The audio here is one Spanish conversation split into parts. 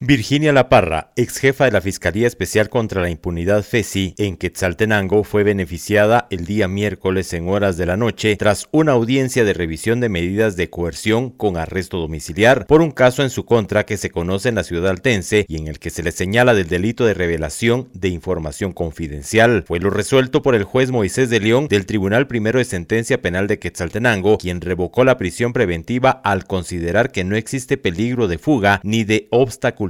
Virginia Laparra, ex jefa de la Fiscalía Especial contra la Impunidad FESI en Quetzaltenango, fue beneficiada el día miércoles en horas de la noche tras una audiencia de revisión de medidas de coerción con arresto domiciliar por un caso en su contra que se conoce en la ciudad altense y en el que se le señala del delito de revelación de información confidencial. Fue lo resuelto por el juez Moisés de León del Tribunal Primero de Sentencia Penal de Quetzaltenango, quien revocó la prisión preventiva al considerar que no existe peligro de fuga ni de obstáculo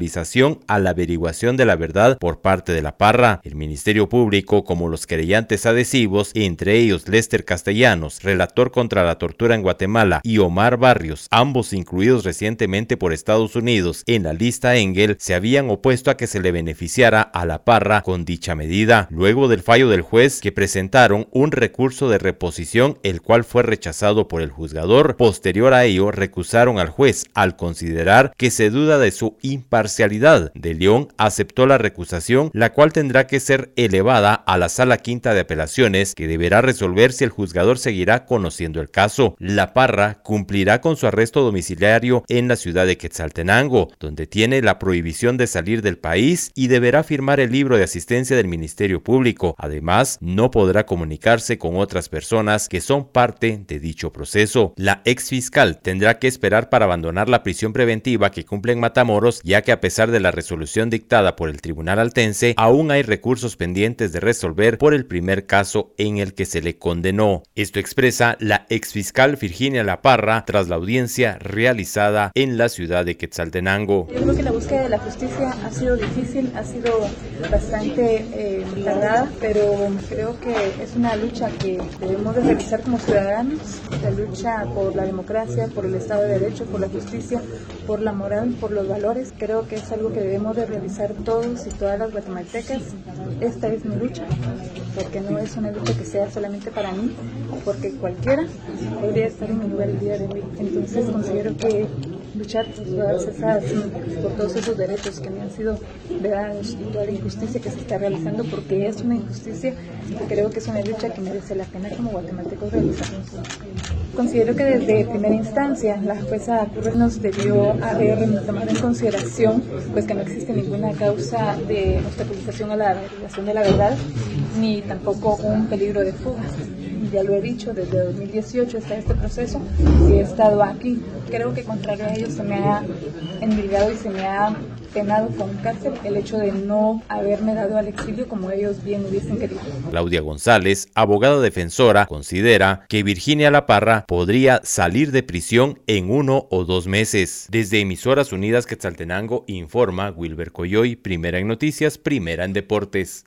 a la averiguación de la verdad por parte de la Parra. El Ministerio Público, como los querellantes adhesivos, entre ellos Lester Castellanos, relator contra la tortura en Guatemala, y Omar Barrios, ambos incluidos recientemente por Estados Unidos en la lista Engel, se habían opuesto a que se le beneficiara a la Parra con dicha medida. Luego del fallo del juez que presentaron un recurso de reposición, el cual fue rechazado por el juzgador. Posterior a ello, recusaron al juez al considerar que se duda de su imparcialidad de León aceptó la recusación, la cual tendrá que ser elevada a la Sala Quinta de Apelaciones, que deberá resolver si el juzgador seguirá conociendo el caso. La Parra cumplirá con su arresto domiciliario en la ciudad de Quetzaltenango, donde tiene la prohibición de salir del país y deberá firmar el libro de asistencia del Ministerio Público. Además, no podrá comunicarse con otras personas que son parte de dicho proceso. La ex fiscal tendrá que esperar para abandonar la prisión preventiva que cumple en Matamoros, ya que a pesar de la resolución dictada por el Tribunal Altense, aún hay recursos pendientes de resolver por el primer caso en el que se le condenó. Esto expresa la exfiscal Virginia Laparra tras la audiencia realizada en la ciudad de Quetzaltenango. Yo creo que la búsqueda de la justicia ha sido difícil, ha sido bastante eh, tardada, pero creo que es una lucha que debemos de realizar como ciudadanos, la lucha por la democracia, por el Estado de Derecho, por la justicia, por la moral, por los valores. Creo que es algo que debemos de realizar todos y todas las guatemaltecas. Esta es mi lucha, porque no es una lucha que sea solamente para mí, porque cualquiera podría estar en mi lugar el día de hoy. Entonces considero que luchar por por todos esos derechos que me han sido vedados y toda la injusticia que se está realizando, porque es una injusticia y creo que es una lucha que merece la pena como guatemaltecos realizar. Considero que desde primera instancia la jueza nos debió haber tomado en consideración pues que no existe ninguna causa de obstaculización a la averiguación de la verdad ni tampoco un peligro de fuga ya lo he dicho, desde 2018 está este proceso y he estado aquí. Creo que contrario a ellos se me ha endilgado y se me ha penado con cárcel el hecho de no haberme dado al exilio como ellos bien hubiesen querido. Claudia González, abogada defensora, considera que Virginia La Parra podría salir de prisión en uno o dos meses. Desde Emisoras Unidas Quetzaltenango informa Wilber Coyoy, primera en noticias, primera en deportes.